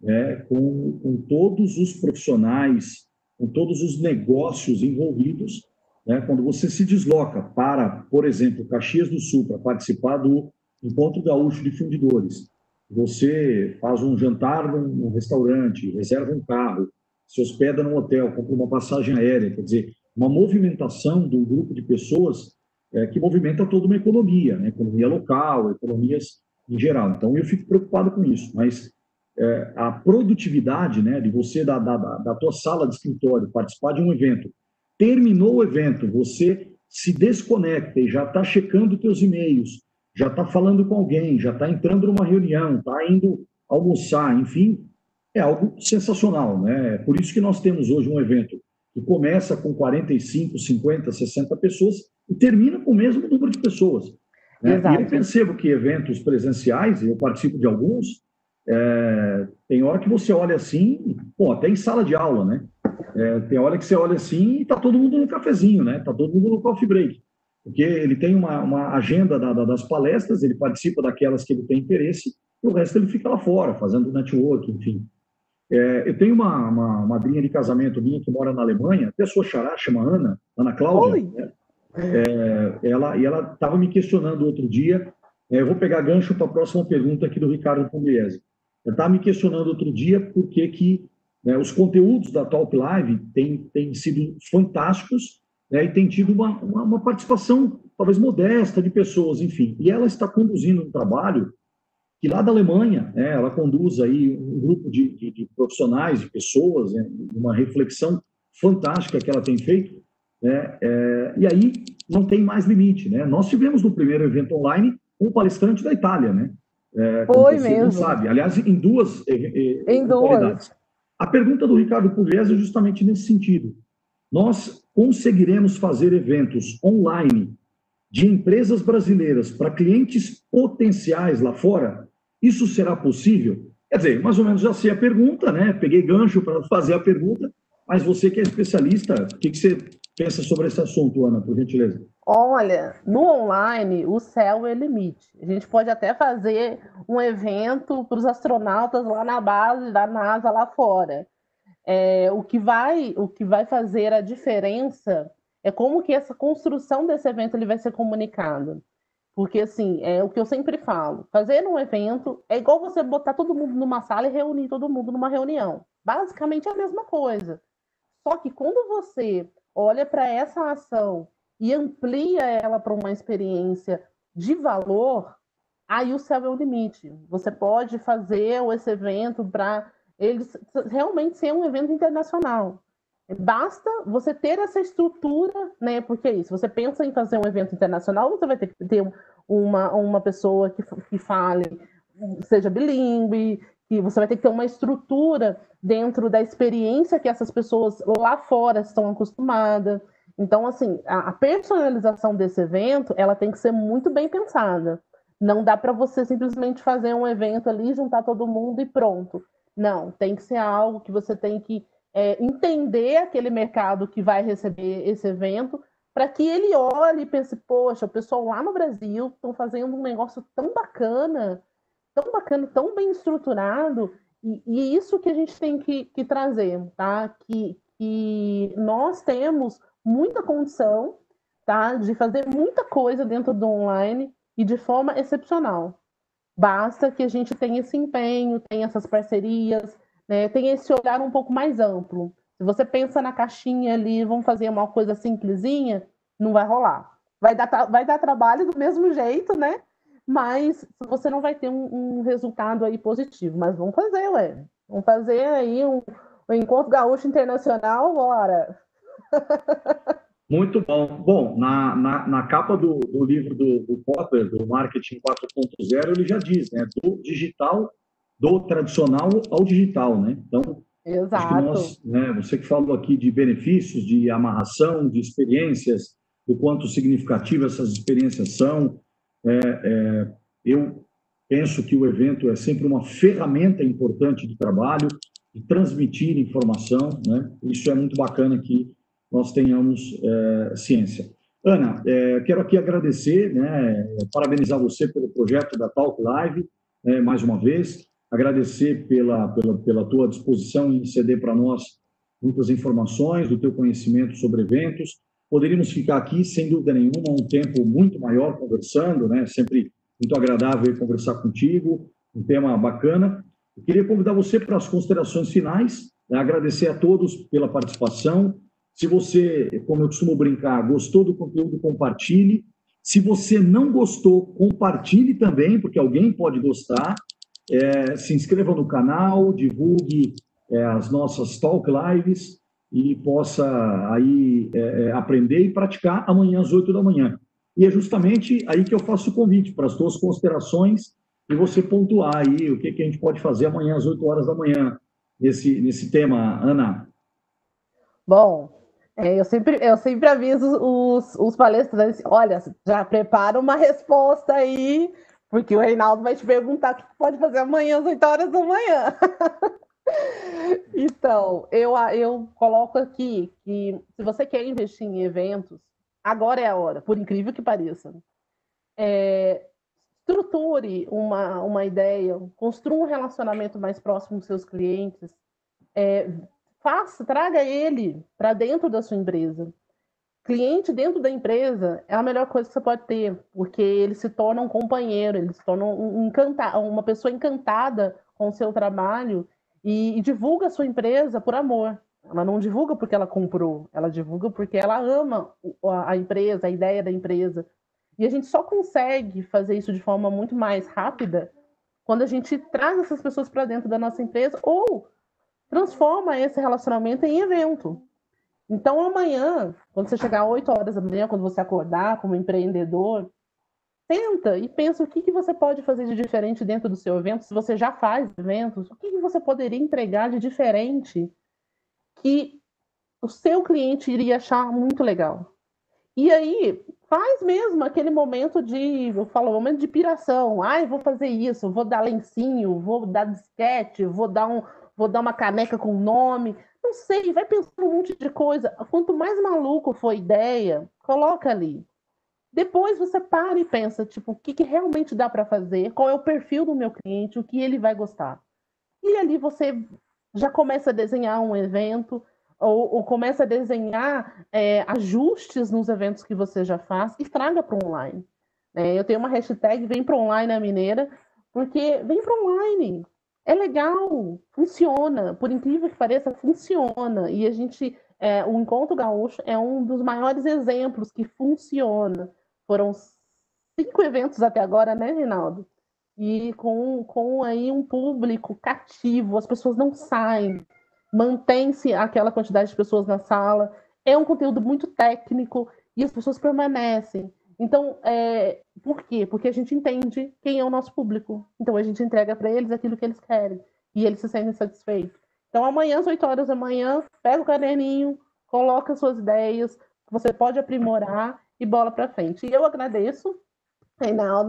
né, com, com todos os profissionais, com todos os negócios envolvidos, né, quando você se desloca para, por exemplo, Caxias do Sul, para participar do Encontro Gaúcho de Fundidores, você faz um jantar num, restaurante, reserva um carro, se hospeda num hotel, compra uma passagem aérea, quer dizer, uma movimentação de um grupo de pessoas é, que movimenta toda uma economia, né? economia local, economias em geral. Então, eu fico preocupado com isso, mas é, a produtividade né, de você, da, da, da tua sala de escritório, participar de um evento, terminou o evento, você se desconecta e já está checando teus e-mails, já está falando com alguém, já está entrando numa reunião, está indo almoçar, enfim, é algo sensacional, né? É por isso que nós temos hoje um evento que começa com 45, 50, 60 pessoas e termina com o mesmo número de pessoas. Né? E eu percebo que eventos presenciais, eu participo de alguns, é, tem hora que você olha assim, pô, até em sala de aula, né? É, tem hora que você olha assim e está todo mundo no cafezinho, né? Está todo mundo no coffee break porque ele tem uma, uma agenda da, da, das palestras, ele participa daquelas que ele tem interesse, e o resto ele fica lá fora, fazendo network, enfim. É, eu tenho uma, uma madrinha de casamento minha que mora na Alemanha, até a sua xará, chama Ana, Ana Cláudia, né? é, ela, e ela estava me questionando outro dia, é, eu vou pegar gancho para a próxima pergunta aqui do Ricardo Pugliese. Ela estava me questionando outro dia por que, que né, os conteúdos da Talk Live têm, têm sido fantásticos, né, e tem tido uma, uma, uma, participação talvez modesta de pessoas, enfim. E ela está conduzindo um trabalho que lá da Alemanha, né, ela conduz aí um grupo de, de, de profissionais, de pessoas, né, uma reflexão fantástica que ela tem feito, né, é, e aí não tem mais limite, né? Nós tivemos no primeiro evento online um palestrante da Itália, né? É, Foi mesmo. sabe, aliás, em duas. Em duas. A pergunta do Ricardo Pugliese é justamente nesse sentido. Nós conseguiremos fazer eventos online de empresas brasileiras para clientes potenciais lá fora? Isso será possível? Quer dizer, mais ou menos já sei a pergunta, né? Peguei gancho para fazer a pergunta, mas você que é especialista, o que, que você pensa sobre esse assunto, Ana, por gentileza? Olha, no online, o céu é limite. A gente pode até fazer um evento para os astronautas lá na base da NASA lá fora. É, o, que vai, o que vai fazer a diferença é como que essa construção desse evento ele vai ser comunicado. Porque, assim, é o que eu sempre falo, fazer um evento é igual você botar todo mundo numa sala e reunir todo mundo numa reunião. Basicamente é a mesma coisa. Só que quando você olha para essa ação e amplia ela para uma experiência de valor, aí o céu é o limite. Você pode fazer esse evento para eles realmente ser um evento internacional. Basta você ter essa estrutura, né? Porque é isso, você pensa em fazer um evento internacional, você vai ter que ter uma, uma pessoa que, que fale, seja bilíngue, que você vai ter que ter uma estrutura dentro da experiência que essas pessoas lá fora estão acostumadas. Então, assim, a, personalização desse evento, ela tem que ser muito bem pensada. Não dá para você simplesmente fazer um evento ali, juntar todo mundo e pronto. Não, tem que ser algo que você tem que é, entender aquele mercado que vai receber esse evento, para que ele olhe e pense, poxa, o pessoal lá no Brasil estão fazendo um negócio tão bacana, tão bacana, tão bem estruturado, e, e é isso que a gente tem que, que trazer, tá? Que, que nós temos muita condição tá? de fazer muita coisa dentro do online e de forma excepcional. Basta que a gente tenha esse empenho, tenha essas parcerias, né, tenha esse olhar um pouco mais amplo. Se você pensa na caixinha ali, vamos fazer uma coisa simplesinha, não vai rolar. Vai dar, vai dar trabalho do mesmo jeito, né? Mas você não vai ter um, um resultado aí positivo. Mas vamos fazer, ué. Vamos fazer aí um, um encontro gaúcho internacional, bora! Muito bom. Bom, na, na, na capa do, do, livro do, do Potter, do Marketing 4.0, ele já diz, né? Do digital, do tradicional ao digital, né? Então, Exato. Nós, né, você que falou aqui de benefícios, de amarração, de experiências, do quanto significativas essas experiências são. É, é, eu penso que o evento é sempre uma ferramenta importante de trabalho, de transmitir informação, né? Isso é muito bacana que nós tenhamos é, ciência. Ana, é, quero aqui agradecer, né, parabenizar você pelo projeto da Talk Live, né, mais uma vez, agradecer pela, pela, pela tua disposição em ceder para nós muitas informações, do teu conhecimento sobre eventos. Poderíamos ficar aqui, sem dúvida nenhuma, um tempo muito maior conversando, né? Sempre muito agradável conversar contigo, um tema bacana. Eu queria convidar você para as considerações finais, né? agradecer a todos pela participação. Se você, como eu costumo brincar, gostou do conteúdo, compartilhe. Se você não gostou, compartilhe também, porque alguém pode gostar. É, se inscreva no canal, divulgue é, as nossas talk lives e possa aí é, é aprender e praticar amanhã às 8 da manhã. E é justamente aí que eu faço o convite para as tuas considerações e você pontuar aí o que, que a gente pode fazer amanhã às 8 horas da manhã nesse, nesse tema, Ana. Bom, é, eu, sempre, eu sempre aviso os, os palestrantes, olha, já prepara uma resposta aí porque o Reinaldo vai te perguntar o que pode fazer amanhã às 8 horas da manhã. então, eu, eu coloco aqui que se você quer investir em eventos, agora é a hora, por incrível que pareça. É, estruture uma, uma ideia, construa um relacionamento mais próximo com seus clientes, é, faça, traga ele para dentro da sua empresa cliente dentro da empresa é a melhor coisa que você pode ter, porque ele se torna um companheiro, ele se torna um encanta uma pessoa encantada com o seu trabalho e, e, divulga a sua empresa por amor. Ela não divulga porque ela comprou, ela divulga porque ela ama a empresa, a ideia da empresa. E a gente só consegue fazer isso de forma muito mais rápida quando a gente traz essas pessoas para dentro da nossa empresa ou transforma esse relacionamento em evento. Então, amanhã, quando você chegar às 8 horas da manhã, quando você acordar como empreendedor, tenta e pensa o que, que você pode fazer de diferente dentro do seu evento. Se você já faz eventos, o que, que você poderia entregar de diferente que o seu cliente iria achar muito legal. E aí, faz mesmo aquele momento de, eu falo, momento de piração. Ai, vou fazer isso, vou dar lencinho, vou dar disquete, vou dar um, vou dar uma caneca com nome. Não sei, vai pensando um monte de coisa. Quanto mais maluco for a ideia, coloca ali. Depois você para e pensa, tipo, o que, que realmente dá para fazer, qual é o perfil do meu cliente, o que ele vai gostar. E ali você já começa a desenhar um evento, ou, ou começa a desenhar é, ajustes nos eventos que você já faz e traga para online. É, eu tenho uma hashtag Vem para Online a Mineira, porque vem para online é legal, funciona, por incrível que pareça, funciona. E a gente, é, o Encontro Gaúcho é um dos maiores exemplos que funciona. Foram cinco eventos até agora, né, Reinaldo? E com, com aí um público cativo, as pessoas não saem, mantém-se aquela quantidade de pessoas na sala. É um conteúdo muito técnico e as pessoas permanecem. Então, é, por quê? Porque a gente entende quem é o nosso público. Então, a gente entrega para eles aquilo que eles querem. E eles se sentem satisfeitos. Então, amanhã, às 8 horas da manhã, pega o caderninho, coloca suas ideias, você pode aprimorar e bola para frente. E eu agradeço,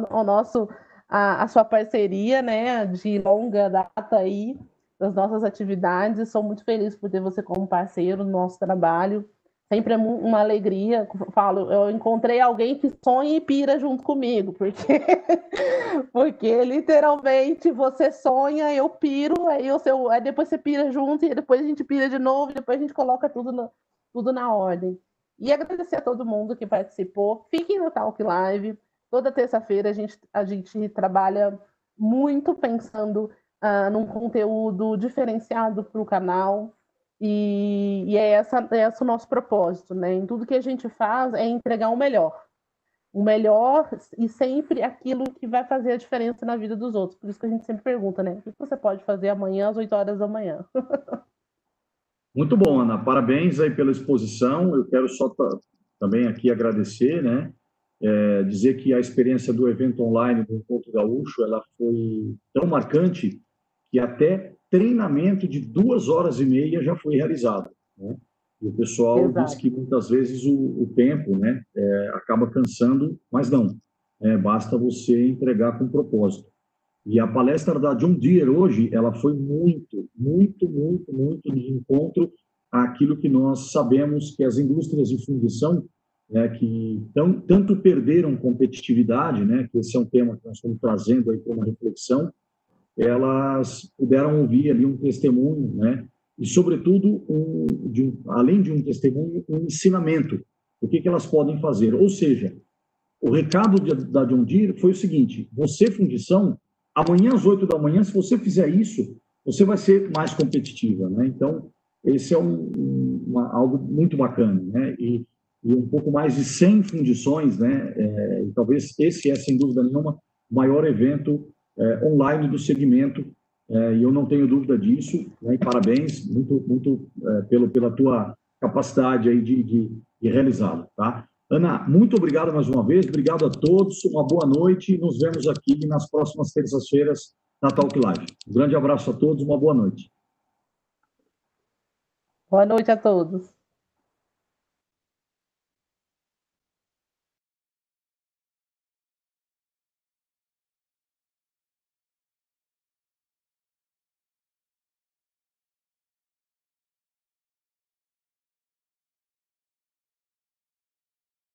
ao nosso, a, a sua parceria, né, de longa data aí, das nossas atividades. Sou muito feliz por ter você como parceiro no nosso trabalho sempre é uma alegria. Falo, eu encontrei alguém que sonha e pira junto comigo, porque porque literalmente você sonha, eu piro, aí, o seu, aí depois você pira junto, e depois a gente pira de novo, e depois a gente coloca tudo, no, tudo na ordem. E agradecer a todo mundo que participou. Fiquem no Talk Live. Toda terça-feira a gente, a gente trabalha muito pensando uh, num conteúdo diferenciado para o canal. E, e é, essa, é esse o nosso propósito, né? Em tudo que a gente faz é entregar o melhor. O melhor e sempre aquilo que vai fazer a diferença na vida dos outros. Por isso que a gente sempre pergunta, né? O que você pode fazer amanhã às 8 horas da manhã? Muito bom, Ana. Parabéns aí pela exposição. Eu quero só também aqui agradecer, né? É, dizer que a experiência do evento online do Encontro Gaúcho ela foi tão marcante que até treinamento de duas horas e meia já foi realizado. Né? E o pessoal Exato. diz que muitas vezes o, o tempo né, é, acaba cansando, mas não. É, basta você entregar com propósito. E a palestra da John Deere hoje, ela foi muito, muito, muito, muito de encontro àquilo que nós sabemos que as indústrias de fundição, né, que tão, tanto perderam competitividade, né, que esse é um tema que nós estamos trazendo aí para uma reflexão, elas puderam ouvir ali um testemunho, né, e sobretudo um, de um, além de um testemunho, um ensinamento, o que, que elas podem fazer. Ou seja, o recado de, da John Deere foi o seguinte: você fundição amanhã às 8 da manhã, se você fizer isso, você vai ser mais competitiva, né? Então, esse é um, uma, algo muito bacana, né? E, e, um pouco mais de 100 fundições, né? É, e talvez esse é, sem dúvida nenhuma, o maior evento é, online do segmento, é, e eu não tenho dúvida disso, né? E parabéns, muito, muito é, pelo, pela tua capacidade aí de, de, de realizá-lo, tá? Ana, muito obrigado mais uma vez, obrigado a todos, uma boa noite nos vemos aqui nas próximas terças-feiras na Talk Live. Um grande abraço a todos, uma boa noite. Boa noite a todos.